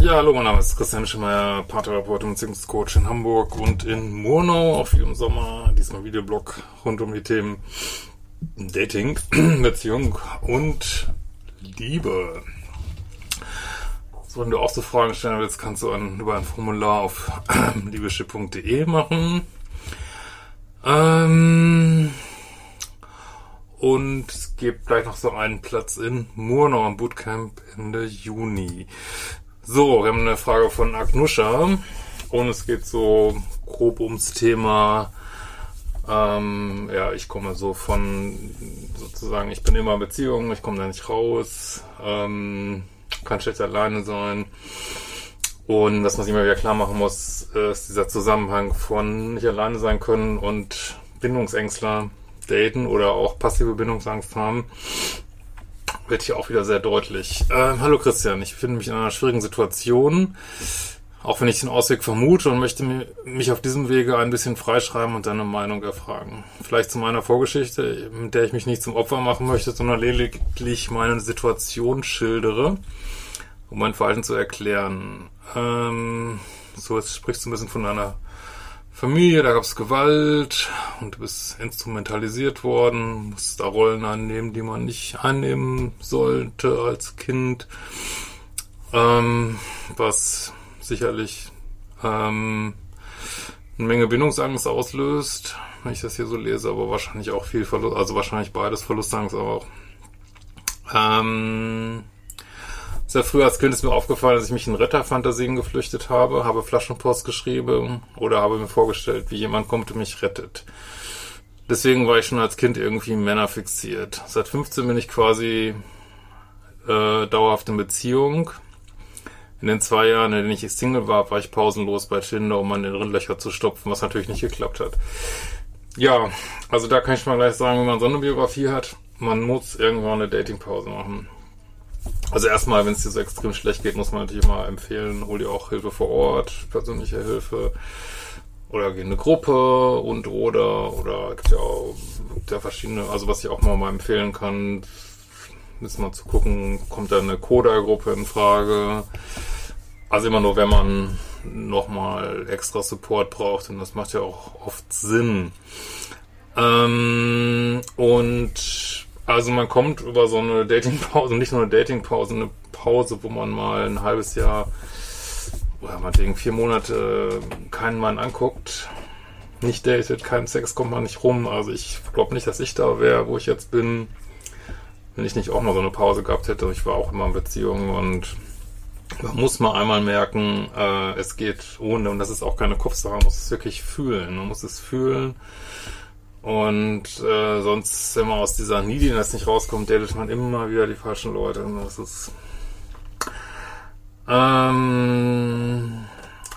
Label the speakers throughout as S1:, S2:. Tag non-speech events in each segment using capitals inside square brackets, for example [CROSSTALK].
S1: Ja, hallo, mein Name ist Christian Schemeier, Paartherapeut und Beziehungscoach in Hamburg und in Murnau, auch wie im Sommer, diesmal Videoblog rund um die Themen Dating, [CLEARS THROAT] Beziehung und Liebe. So, du auch so Fragen stellen willst, kannst du ein, über ein Formular auf [CLEARS THROAT] liebeschip.de machen. Ähm, und es gibt gleich noch so einen Platz in Murnau am Bootcamp Ende Juni. So, wir haben eine Frage von Agnusha und es geht so grob ums Thema, ähm, ja, ich komme so von sozusagen, ich bin immer in Beziehung, ich komme da nicht raus, ähm, kann schlecht alleine sein. Und dass man sich immer wieder klar machen muss, ist dieser Zusammenhang von nicht alleine sein können und Bindungsängstler daten oder auch passive Bindungsangst haben wird hier auch wieder sehr deutlich. Ähm, hallo Christian, ich befinde mich in einer schwierigen Situation, auch wenn ich den Ausweg vermute und möchte mich auf diesem Wege ein bisschen freischreiben und deine Meinung erfragen. Vielleicht zu meiner Vorgeschichte, mit der ich mich nicht zum Opfer machen möchte, sondern lediglich meine Situation schildere, um mein Verhalten zu erklären. Ähm, so, jetzt sprichst du ein bisschen von deiner Familie, da gab es Gewalt und du bist instrumentalisiert worden, musst da Rollen annehmen, die man nicht annehmen sollte als Kind, ähm, was sicherlich ähm, eine Menge Bindungsangst auslöst, wenn ich das hier so lese, aber wahrscheinlich auch viel Verlust, also wahrscheinlich beides Verlustangst auch. Ähm, sehr früh als Kind ist mir aufgefallen, dass ich mich in Retterfantasien geflüchtet habe, habe Flaschenpost geschrieben oder habe mir vorgestellt, wie jemand kommt und mich rettet. Deswegen war ich schon als Kind irgendwie Männer fixiert. Seit 15 bin ich quasi äh, dauerhaft in Beziehung. In den zwei Jahren, in denen ich Single war, war ich pausenlos bei Tinder, um meine Löcher zu stopfen, was natürlich nicht geklappt hat. Ja, also da kann ich mal gleich sagen, wenn man so eine Biografie hat, man muss irgendwann eine Datingpause machen. Also erstmal, wenn es dir so extrem schlecht geht, muss man natürlich mal empfehlen, hol dir auch Hilfe vor Ort, persönliche Hilfe oder geh in eine Gruppe und oder oder gibt ja auch gibt ja verschiedene, also was ich auch mal, mal empfehlen kann, ist mal zu gucken, kommt da eine Coda-Gruppe in Frage. Also immer nur, wenn man nochmal extra Support braucht und das macht ja auch oft Sinn. Ähm, und also man kommt über so eine Datingpause, nicht nur eine Datingpause, eine Pause, wo man mal ein halbes Jahr oder meinetwegen vier Monate keinen Mann anguckt, nicht datet, keinen Sex, kommt man nicht rum. Also ich glaube nicht, dass ich da wäre, wo ich jetzt bin, wenn ich nicht auch mal so eine Pause gehabt hätte. Ich war auch immer in Beziehungen und man muss mal einmal merken, äh, es geht ohne, und das ist auch keine Kopfsache, man muss es wirklich fühlen. Man muss es fühlen und äh, sonst, wenn man aus dieser Neediness nicht rauskommt, datet man immer wieder die falschen Leute. Und das ist ähm,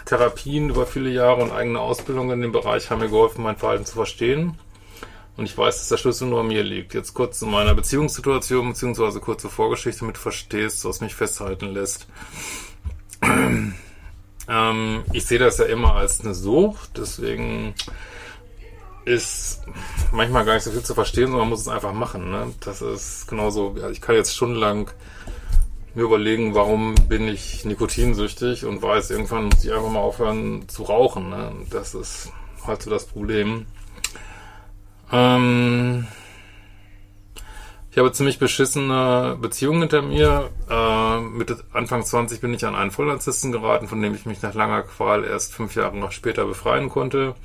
S1: Therapien über viele Jahre und eigene Ausbildung in dem Bereich haben mir geholfen, mein Verhalten zu verstehen. Und ich weiß, dass der Schlüssel nur an mir liegt. Jetzt kurz zu meiner Beziehungssituation, beziehungsweise kurze Vorgeschichte, du verstehst, was mich festhalten lässt. ähm, ich sehe das ja immer als eine Sucht, deswegen ist manchmal gar nicht so viel zu verstehen, sondern man muss es einfach machen. Ne? Das ist genauso, ich kann jetzt stundenlang mir überlegen, warum bin ich nikotinsüchtig und weiß, irgendwann muss ich einfach mal aufhören zu rauchen. Ne? Das ist halt so das Problem. Ähm ich habe ziemlich beschissene Beziehungen hinter mir. Äh, mit Anfang 20 bin ich an einen Vollnarzissten geraten, von dem ich mich nach langer Qual erst fünf Jahre noch später befreien konnte.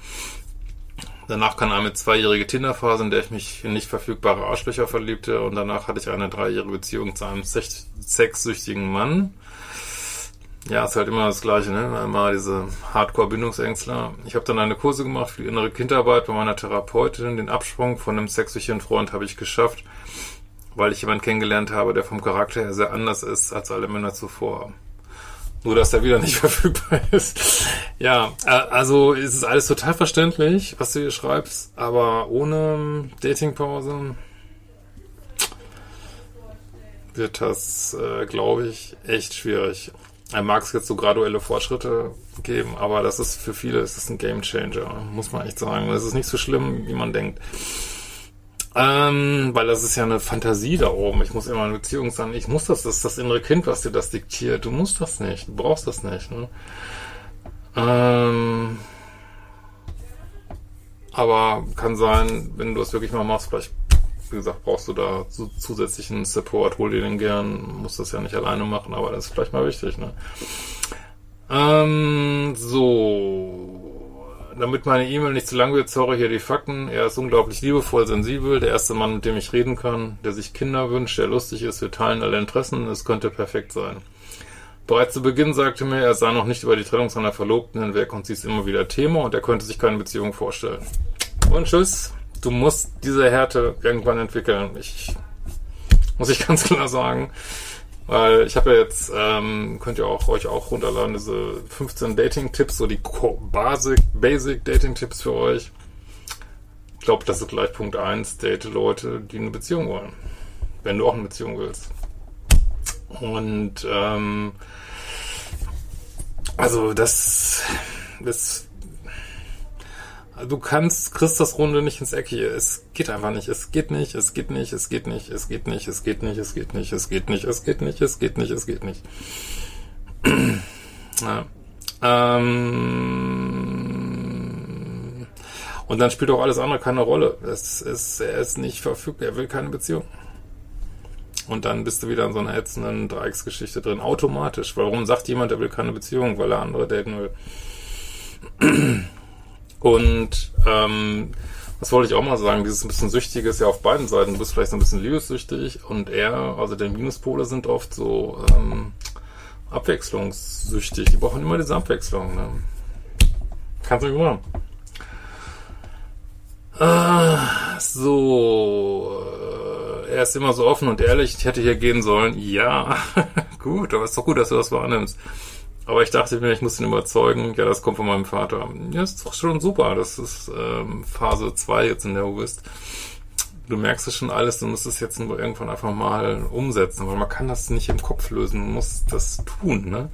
S1: Danach kam eine zweijährige Tinderphase, in der ich mich in nicht verfügbare Arschlöcher verliebte und danach hatte ich eine dreijährige Beziehung zu einem sexsüchtigen Mann. Ja, ist halt immer das Gleiche, ne? Immer diese Hardcore-Bindungsängstler. Ich habe dann eine Kurse gemacht für die innere Kindarbeit bei meiner Therapeutin. Den Absprung von einem sexuellen Freund habe ich geschafft, weil ich jemanden kennengelernt habe, der vom Charakter her sehr anders ist als alle Männer zuvor. Nur, dass der wieder nicht [LAUGHS] verfügbar ist. ja, äh, also ist es alles total verständlich, was du hier schreibst, aber ohne Datingpause wird das, äh, glaube ich, echt schwierig. Er mag es jetzt so graduelle Fortschritte geben, aber das ist für viele ist das ein Game Changer, muss man echt sagen. Es ist nicht so schlimm, wie man denkt. Ähm, weil das ist ja eine Fantasie da oben. Ich muss immer eine Beziehung sein. Ich muss das, das ist das innere Kind, was dir das diktiert. Du musst das nicht, du brauchst das nicht. Ne? Ähm, aber kann sein, wenn du es wirklich mal machst, vielleicht wie gesagt, brauchst du da zusätzlichen Support, hol dir den gern, musst das ja nicht alleine machen, aber das ist vielleicht mal wichtig, ne? Ähm, so. Damit meine E-Mail nicht zu lang wird, sorry, hier die Fakten. Er ist unglaublich liebevoll, sensibel, der erste Mann, mit dem ich reden kann, der sich Kinder wünscht, der lustig ist, wir teilen alle Interessen, es könnte perfekt sein. Bereits zu Beginn sagte mir, er sah noch nicht über die Trennung seiner Verlobten hinweg und sie ist immer wieder Thema und er könnte sich keine Beziehung vorstellen. Und tschüss du musst diese Härte irgendwann entwickeln. Ich muss ich [LAUGHS] ganz klar sagen. Weil ich habe ja jetzt, ähm, könnt ihr auch euch auch runterladen, diese 15 Dating-Tipps, so die Basic, Basic Dating-Tipps für euch. Ich glaube, das ist gleich Punkt 1, date Leute, die eine Beziehung wollen. Wenn du auch eine Beziehung willst. Und ähm, also das, das Du kannst, kriegst das Runde nicht ins Eck hier. Es geht einfach nicht. Es geht nicht, es geht nicht, es geht nicht, es geht nicht, es geht nicht, es geht nicht, es geht nicht, es geht nicht, es geht nicht, es geht nicht. Ja. Ähm, und dann spielt auch alles andere keine Rolle. Es ist, er ist nicht verfügbar, er will keine Beziehung. Und dann bist du wieder in so einer ätzenden Dreiecksgeschichte drin, automatisch. Warum sagt jemand, er will keine Beziehung, weil er andere daten will? Und ähm, was wollte ich auch mal sagen, dieses ein bisschen Süchtige ist ja auf beiden Seiten. Du bist vielleicht so ein bisschen liebessüchtig und er, also der Minuspole sind oft so ähm, abwechslungssüchtig. Die brauchen immer diese Abwechslung. Ne? Kannst du nicht machen. Ah, so, äh, er ist immer so offen und ehrlich. Ich hätte hier gehen sollen. Ja, [LAUGHS] gut, aber ist doch gut, dass du das wahrnimmst. Aber ich dachte mir, ich muss ihn überzeugen, ja, das kommt von meinem Vater. Ja, ist doch schon super. Das ist ähm, Phase 2 jetzt, in der du bist. Du merkst es schon alles, du musst es jetzt nur irgendwann einfach mal umsetzen, weil man kann das nicht im Kopf lösen, man muss das tun, ne?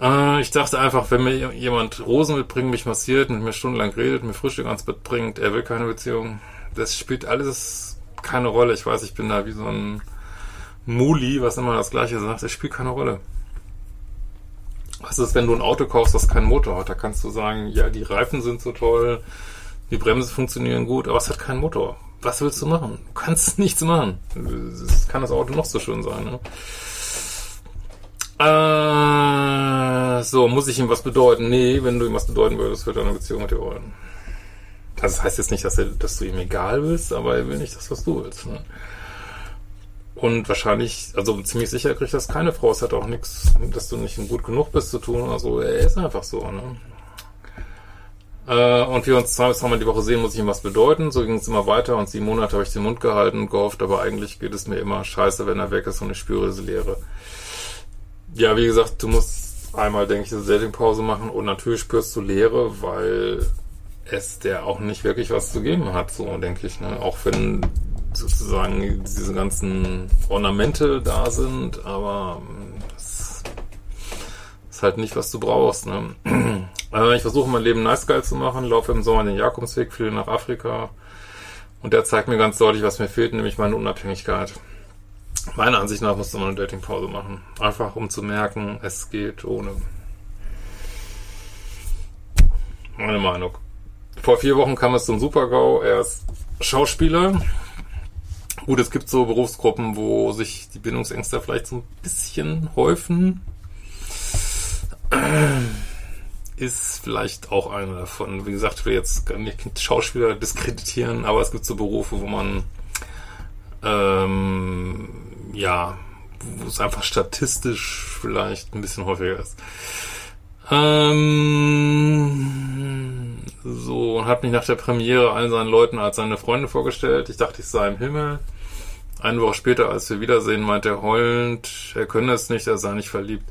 S1: Äh, ich dachte einfach, wenn mir jemand Rosen mitbringt, mich massiert, mit mir stundenlang redet, mir Frühstück ans Bett bringt, er will keine Beziehung. Das spielt alles keine Rolle. Ich weiß, ich bin da wie so ein Muli, was immer das Gleiche sagt. Es spielt keine Rolle. Was ist, wenn du ein Auto kaufst, das keinen Motor hat? Da kannst du sagen, ja, die Reifen sind so toll, die Bremsen funktionieren gut, aber es hat keinen Motor. Was willst du machen? Du kannst [LAUGHS] nichts machen. Das kann das Auto noch so schön sein. Ne? Äh, so, muss ich ihm was bedeuten? Nee, wenn du ihm was bedeuten würdest, wird er eine Beziehung mit dir wollen. Das heißt jetzt nicht, dass, er, dass du ihm egal willst, aber er will nicht das, was du willst. Ne? Und wahrscheinlich, also ziemlich sicher kriegt das keine Frau. Es hat auch nichts, dass du nicht gut genug bist zu tun oder so. Er ist einfach so, ne? Äh, und wir uns zwei bis dreimal die Woche sehen, muss ich ihm was bedeuten. So ging es immer weiter und sieben Monate habe ich den Mund gehalten und gehofft, aber eigentlich geht es mir immer scheiße, wenn er weg ist und ich spüre diese Leere. Ja, wie gesagt, du musst einmal, denke ich, eine Datingpause machen und natürlich spürst du Leere, weil es der auch nicht wirklich was zu geben hat, so denke ich. Ne? Auch wenn sozusagen diese ganzen Ornamente da sind, aber es ähm, ist halt nicht, was du brauchst. Ne? [CLEARS THROAT] Also ich versuche mein Leben nice geil zu machen, laufe im Sommer den Jakobsweg, fliege nach Afrika und der zeigt mir ganz deutlich, was mir fehlt, nämlich meine Unabhängigkeit. Meiner Ansicht nach musste man eine Datingpause machen. Einfach um zu merken, es geht ohne. Meine Meinung. Vor vier Wochen kam es zum Supergau. Er ist Schauspieler, Gut, es gibt so Berufsgruppen, wo sich die Bindungsängste vielleicht so ein bisschen häufen. [CLEARS THROAT] Ist vielleicht auch einer davon. Wie gesagt, ich will jetzt gar nicht Schauspieler diskreditieren, aber es gibt so Berufe, wo man ähm, ja wo es einfach statistisch vielleicht ein bisschen häufiger ist. Ähm, so, und hat mich nach der Premiere allen seinen Leuten als seine Freunde vorgestellt. Ich dachte, ich sei im Himmel. Eine Woche später, als wir wiedersehen, meint er heulend, er könne es nicht, er sei nicht verliebt.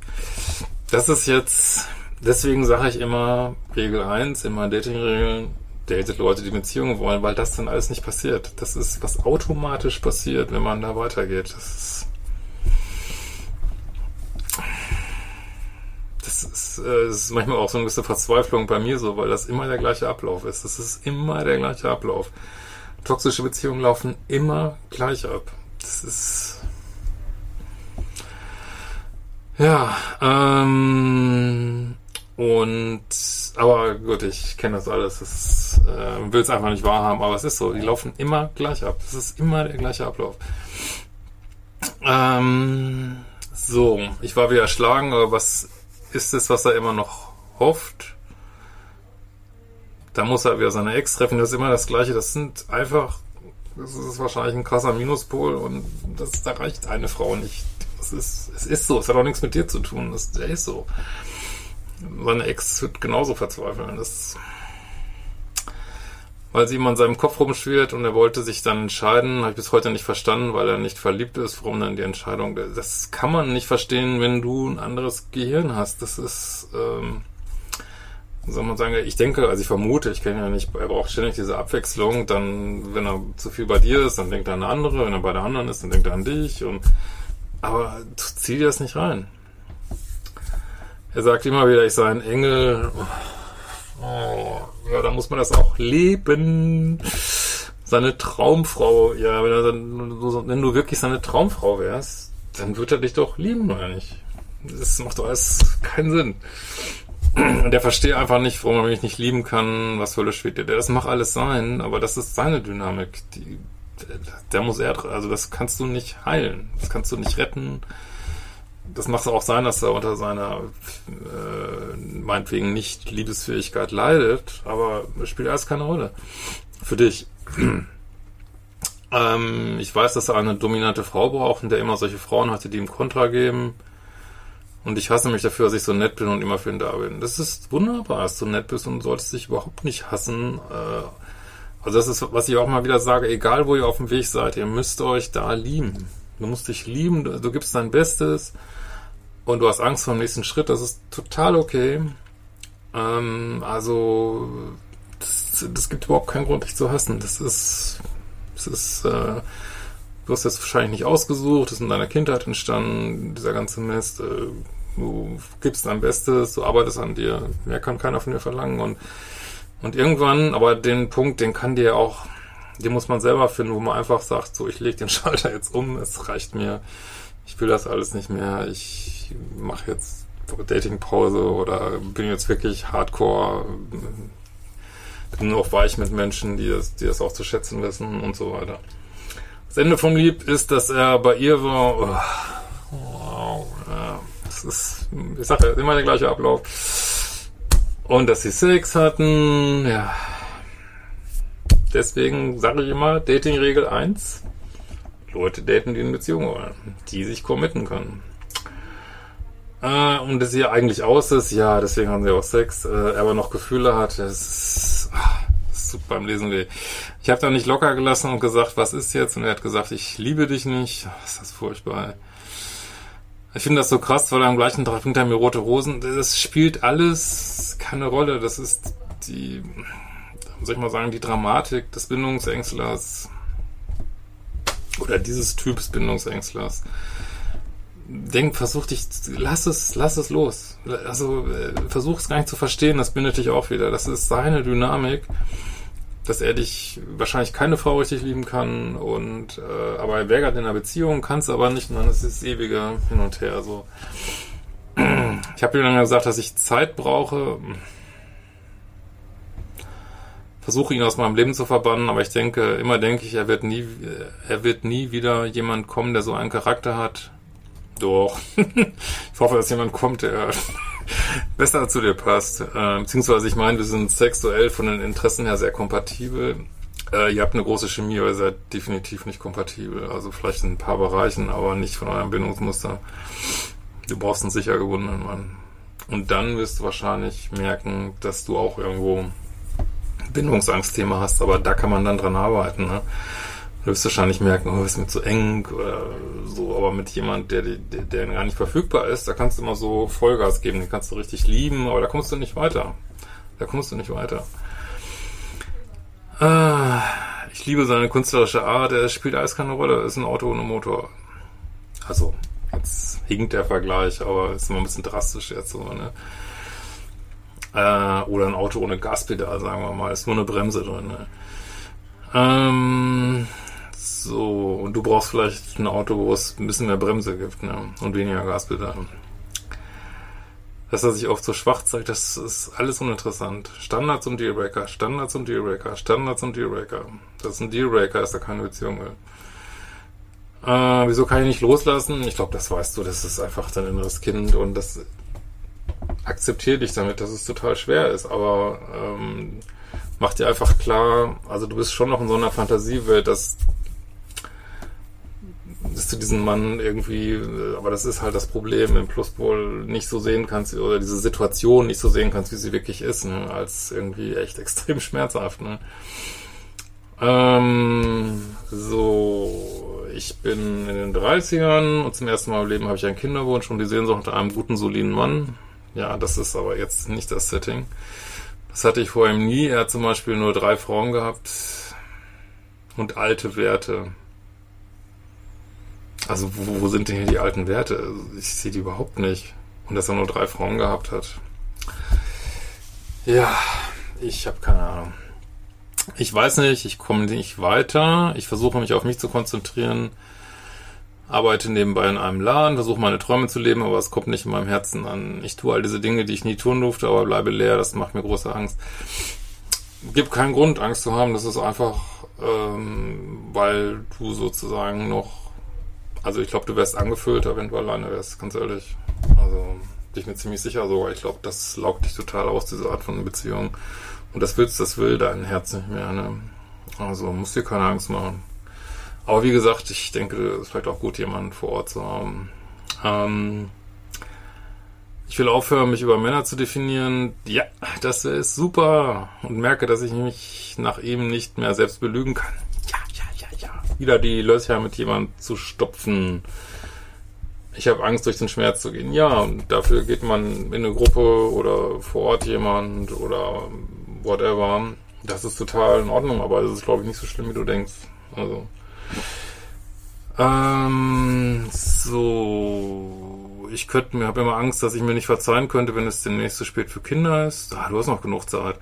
S1: Das ist jetzt, deswegen sage ich immer, Regel 1, immer Dating-Regeln, datet Leute, die Beziehungen wollen, weil das dann alles nicht passiert. Das ist, was automatisch passiert, wenn man da weitergeht. Das ist, das ist, äh, das ist manchmal auch so eine gewisse Verzweiflung bei mir so, weil das immer der gleiche Ablauf ist. Das ist immer der gleiche Ablauf. Toxische Beziehungen laufen immer gleich ab. Das ist. Ja, ähm, und, aber gut, ich kenne das alles. Das äh, will es einfach nicht wahrhaben, aber es ist so. Die laufen immer gleich ab. Das ist immer der gleiche Ablauf. Ähm, so, ich war wieder erschlagen, aber was ist es, was er immer noch hofft? Da muss er wieder seine Ex treffen. Das ist immer das Gleiche. Das sind einfach, das ist wahrscheinlich ein krasser Minuspol und das, da reicht eine Frau nicht. Das ist, es ist so. Es hat auch nichts mit dir zu tun. Das, der ist so. Seine Ex wird genauso verzweifeln. Das, weil sie immer in seinem Kopf rumschwirrt und er wollte sich dann entscheiden, habe ich bis heute nicht verstanden, weil er nicht verliebt ist, warum dann die Entscheidung. Das kann man nicht verstehen, wenn du ein anderes Gehirn hast. Das ist, ähm, soll man sagen, ich denke, also ich vermute, ich kenne ja nicht, er braucht ständig diese Abwechslung, dann, wenn er zu viel bei dir ist, dann denkt er an eine andere, wenn er bei der anderen ist, dann denkt er an dich und, aber zieh dir das nicht rein. Er sagt immer wieder, ich sei ein Engel. Oh, ja, da muss man das auch leben. Seine Traumfrau, ja, wenn, dann, wenn du wirklich seine Traumfrau wärst, dann wird er dich doch lieben, oder nicht? Das macht doch alles keinen Sinn. [CLEARS THROAT] Der versteht einfach nicht, warum er mich nicht lieben kann, was Hölle spielt. Der, das mag alles sein, aber das ist seine Dynamik. Die, der, muss er, also das kannst du nicht heilen. Das kannst du nicht retten. Das macht auch sein, dass er unter seiner äh, meinetwegen nicht Liebesfähigkeit leidet, aber spielt alles keine Rolle. Für dich. [CLEARS THROAT] ähm, ich weiß, dass er eine dominante Frau braucht und der immer solche Frauen hatte, die ihm Kontra geben und ich hasse mich dafür, dass ich so nett bin und immer für ihn da bin. Das ist wunderbar, dass du nett bist und solltest dich überhaupt nicht hassen. Äh, also das ist, was ich auch mal wieder sage, egal wo ihr auf dem Weg seid, ihr müsst euch da lieben. Du musst dich lieben, du, gibst dein Bestes und du hast Angst vor dem nächsten Schritt. Das ist total okay. Ähm, also das, das gibt überhaupt keinen Grund, dich zu hassen. Das ist, das ist, äh, du hast das wahrscheinlich nicht ausgesucht, das ist in deiner Kindheit entstanden, dieser ganze Mist. Äh, du gibst dein Bestes, du arbeitest an dir, mehr kann keiner von dir verlangen. Und, und irgendwann, aber den Punkt, den kann dir auch, den muss man selber finden, wo man einfach sagt, so, ich lege den [LAUGHS] Schalter jetzt um, es reicht mir, ich will das alles nicht mehr, ich mache jetzt Datingpause oder bin jetzt wirklich hardcore, bin nur auch weich mit Menschen, die das, die das auch zu schätzen wissen und so weiter. Das Ende vom Lied ist, dass er bei ihr war, oh, das ist, ich sag ja, immer der gleiche Ablauf. Und dass sie Sex hatten, ja. Deswegen sage ich immer, Dating-Regel 1. Leute daten, die in Beziehung wollen, die sich committen können. Äh, und dass sie eigentlich aus ist, ja, deswegen haben sie auch Sex, äh, er aber noch Gefühle hat, das ist, ach, das tut beim Lesen weh. Ich habe da nicht locker gelassen und gesagt, was ist jetzt? Und er hat gesagt, ich liebe dich nicht. Ist das furchtbar. Ich finde das so krass, weil am gleichen Tag bringt er mir rote Rosen. Das spielt alles keine Rolle. Das ist die, soll ich mal sagen, die Dramatik des Bindungsängstlers oder dieses Typs Bindungsängstlers. Denk, versuch dich, lass es, lass es los. Also äh, versuch es gar nicht zu verstehen, das bindet dich auch wieder. Das ist seine Dynamik dass er dich wahrscheinlich keine Frau richtig lieben kann und äh, aber er wäre in einer Beziehung, kann es aber nicht und dann ist es ewige hin und her. So. Ich habe ihm dann gesagt, dass ich Zeit brauche. Versuche ihn aus meinem Leben zu verbannen, aber ich denke, immer denke ich, er wird nie, er wird nie wieder jemand kommen, der so einen Charakter hat. Doch. [LAUGHS] ich hoffe, dass jemand kommt, der besser zu dir passt. Äh, beziehungsweise ich meine, wir sind sexuell von den Interessen her sehr kompatibel. Äh, ihr habt eine große Chemie, aber ihr seid definitiv nicht kompatibel. Also vielleicht in ein paar Bereichen, aber nicht von eurem Bindungsmuster. Du brauchst einen sicher gebundenen Mann. Und dann wirst du wahrscheinlich merken, dass du auch irgendwo Bindungsangstthema hast, aber da kann man dann dran arbeiten. Ne? Du wirst wahrscheinlich merken, oh, ist mir zu eng oder so, aber mit jemand, der, der, der gar nicht verfügbar ist, da kannst du immer so Vollgas geben, den kannst du richtig lieben, aber da kommst du nicht weiter. Da kommst du nicht weiter. Ah, ich liebe seine künstlerische Art, er spielt alles keine Rolle, ist ein Auto ohne Motor. Also, jetzt hinkt der Vergleich, aber ist immer ein bisschen drastisch jetzt so, ne? Äh, oder ein Auto ohne Gaspedal, sagen wir mal, ist nur eine Bremse drin, ne? Ähm, so, und du brauchst vielleicht ein Auto, wo es ein bisschen mehr Bremse gibt, ne? Und weniger Gaspedal dass er sich oft so schwach zeigt, das ist alles uninteressant. Standards und Dealbreaker, Standards und Dealbreaker, Standards und Dealbreaker. Das ist ein Dealbreaker, ist da keine Beziehung will. Äh, wieso kann ich nicht loslassen? Ich glaube, das weißt du, das ist einfach dein inneres Kind und das akzeptiert dich damit, dass es total schwer ist, aber ähm, mach dir einfach klar, also du bist schon noch in so einer Fantasiewelt, dass dass du diesen Mann irgendwie, aber das ist halt das Problem im Pluspol, nicht so sehen kannst, oder diese Situation nicht so sehen kannst, wie sie wirklich ist, ne, als irgendwie echt [LAUGHS] extrem schmerzhaft, ne. Ähm, so, ich bin in den 30ern und zum ersten Mal im Leben habe ich einen Kinderwunsch und die Sehnsucht nach einem guten, soliden Mann. Ja, das ist aber jetzt nicht das Setting. Das hatte ich vor ihm nie. Er hat zum Beispiel nur drei Frauen gehabt und alte Werte. Also wo, wo sind denn hier die alten Werte? Ich sehe die überhaupt nicht. Und dass er nur drei Frauen gehabt hat. Ja, ich habe keine Ahnung. Ich weiß nicht, ich komme nicht weiter. Ich versuche mich auf mich zu konzentrieren. Arbeite nebenbei in einem Laden, versuche meine Träume zu leben, aber es kommt nicht in meinem Herzen an. Ich tue all diese Dinge, die ich nie tun durfte, aber bleibe leer. Das macht mir große Angst. Gibt keinen Grund, Angst zu haben. Das ist einfach, ähm, weil du sozusagen noch also ich glaube, du wärst angefüllter, wenn du alleine wärst, ganz ehrlich. Also bin ich mir ziemlich sicher sogar. Ich glaube, das laugt dich total aus, diese Art von Beziehung. Und das willst, das will dein Herz nicht mehr. Ne? Also musst dir keine Angst machen. Aber wie gesagt, ich denke, es ist vielleicht auch gut, jemanden vor Ort zu haben. Ähm, ich will aufhören, mich über Männer zu definieren. Ja, das ist super. Und merke, dass ich mich nach ihm nicht mehr selbst belügen kann wieder die Löcher mit jemand zu stopfen. Ich habe Angst, durch den Schmerz zu gehen. Ja, und dafür geht man in eine Gruppe oder vor Ort jemand oder whatever. Das ist total in Ordnung, aber es ist, glaube ich, nicht so schlimm, wie du denkst. Also. Ähm, so. Ich könnte mir, habe immer Angst, dass ich mir nicht verzeihen könnte, wenn es demnächst zu spät für Kinder ist. Ah, du hast noch genug Zeit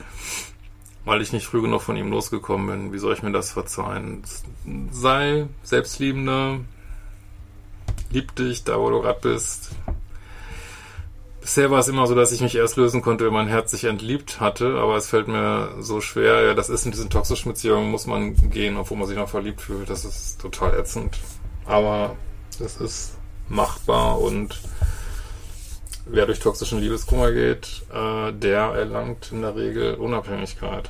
S1: weil ich nicht früh genug von ihm losgekommen bin. Wie soll ich mir das verzeihen? Sei selbstliebender, lieb dich da, wo du gerade bist. Bisher war es immer so, dass ich mich erst lösen konnte, wenn mein Herz sich entliebt hatte, aber es fällt mir so schwer. Ja, das ist in diesen toxischen Beziehungen, muss man gehen, obwohl man sich noch verliebt fühlt. Das ist total ätzend. Aber das ist machbar und wer durch toxischen Liebeskummer geht, äh, der erlangt in der Regel Unabhängigkeit.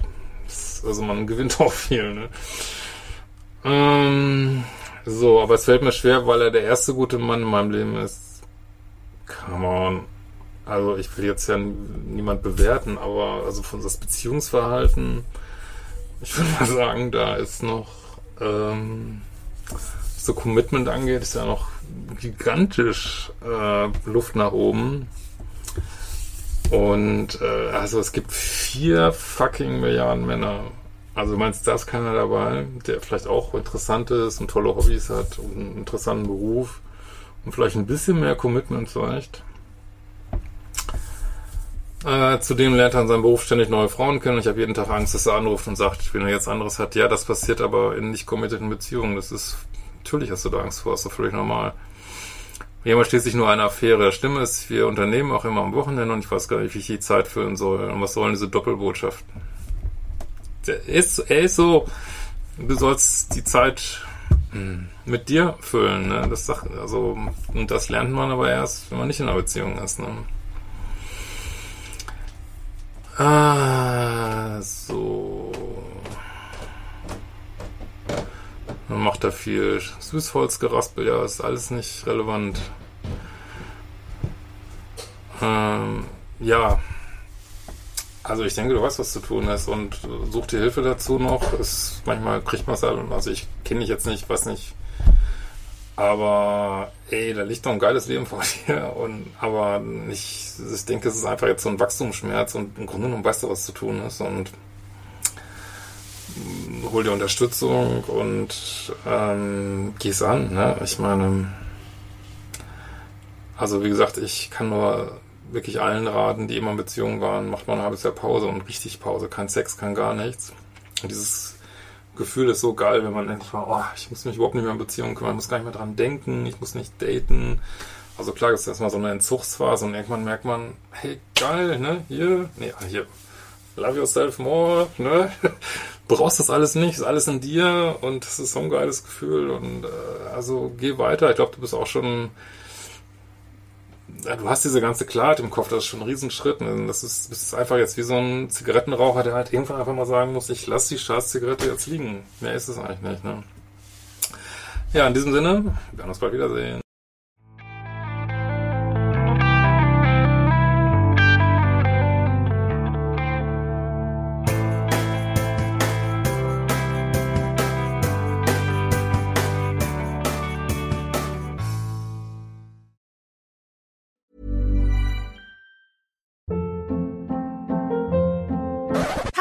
S1: also man [LAUGHS] gewinnt auch viel, ne? Ähm, so, aber es fällt mir schwer, weil er der erste gute Mann in meinem Leben ist. Come on. Also ich will jetzt ja niemand bewerten, aber also von das Beziehungsverhalten, ich würde mal sagen, da ist noch ähm, so Commitment angeht, ist ja noch gigantisch äh, Luft nach oben. Und äh, also es gibt vier fucking Milliarden Männer. Also meinst du, da ist keiner dabei, der vielleicht auch interessant ist und tolle Hobbys hat und einen interessanten Beruf und vielleicht ein bisschen mehr Commitment vielleicht. Äh, zudem lernt er in seinem Beruf ständig neue Frauen kennen. Ich habe jeden Tag Angst, dass er anruft und sagt, wenn er jetzt anderes hat, ja, das passiert aber in nicht committeden Beziehungen. Das ist Natürlich hast du da Angst vor, ist doch völlig normal. Jemand steht sich nur eine Affäre. Das Stimme ist, wir unternehmen auch immer am Wochenende und ich weiß gar nicht, wie ich die Zeit füllen soll. Und was sollen diese Doppelbotschaften? Er ist, er ist so, du sollst die Zeit hm, mit dir füllen. Ne? Das sagt, also, und das lernt man aber erst, wenn man nicht in einer Beziehung ist. Ne? Ah, so. Man macht da viel Süßholzgeraspel, ja, ist alles nicht relevant. Ähm, ja, also ich denke, du weißt, was zu tun ist und such dir Hilfe dazu noch. Ist, manchmal kriegt man es halt, also ich kenne dich jetzt nicht, weiß nicht. Aber ey, da liegt doch ein geiles Leben vor [LAUGHS] dir. Und aber ich, ich denke, es ist einfach jetzt so ein Wachstumsschmerz und im Grunde genommen weißt du, was zu tun ist und hol dir Unterstützung und ähm, geh's an. Ne? Ich meine, also wie gesagt, ich kann nur wirklich allen raten, die immer in Beziehungen waren, macht mal ein halbes Jahr Pause und richtig Pause. Kein Sex, kein gar nichts. Und dieses Gefühl ist so geil, wenn man mal, oh, ich muss mich überhaupt nicht mehr in Beziehungen kümmern, ich muss gar nicht mehr dran denken, ich muss nicht daten. Also klar, das ist erstmal so eine Entzugsphase und irgendwann merkt man, hey, geil, ne, hier, ah, hier, love yourself more, ne, [LAUGHS] brauchst das alles nicht, ist alles in dir und das ist so ein geiles Gefühl und äh, also geh weiter. Ich glaube, du bist auch schon du hast diese ganze Klarheit im Kopf, das ist schon ein Riesenschritt. Ne? Das ist, das ist einfach jetzt wie so ein Zigarettenraucher, der halt irgendwann einfach mal sagen muss, ich lasse die Scheiß-Zigarette jetzt liegen. Mehr ist es eigentlich nicht. Ne? Ja, in diesem Sinne, wir werden uns bald wiedersehen.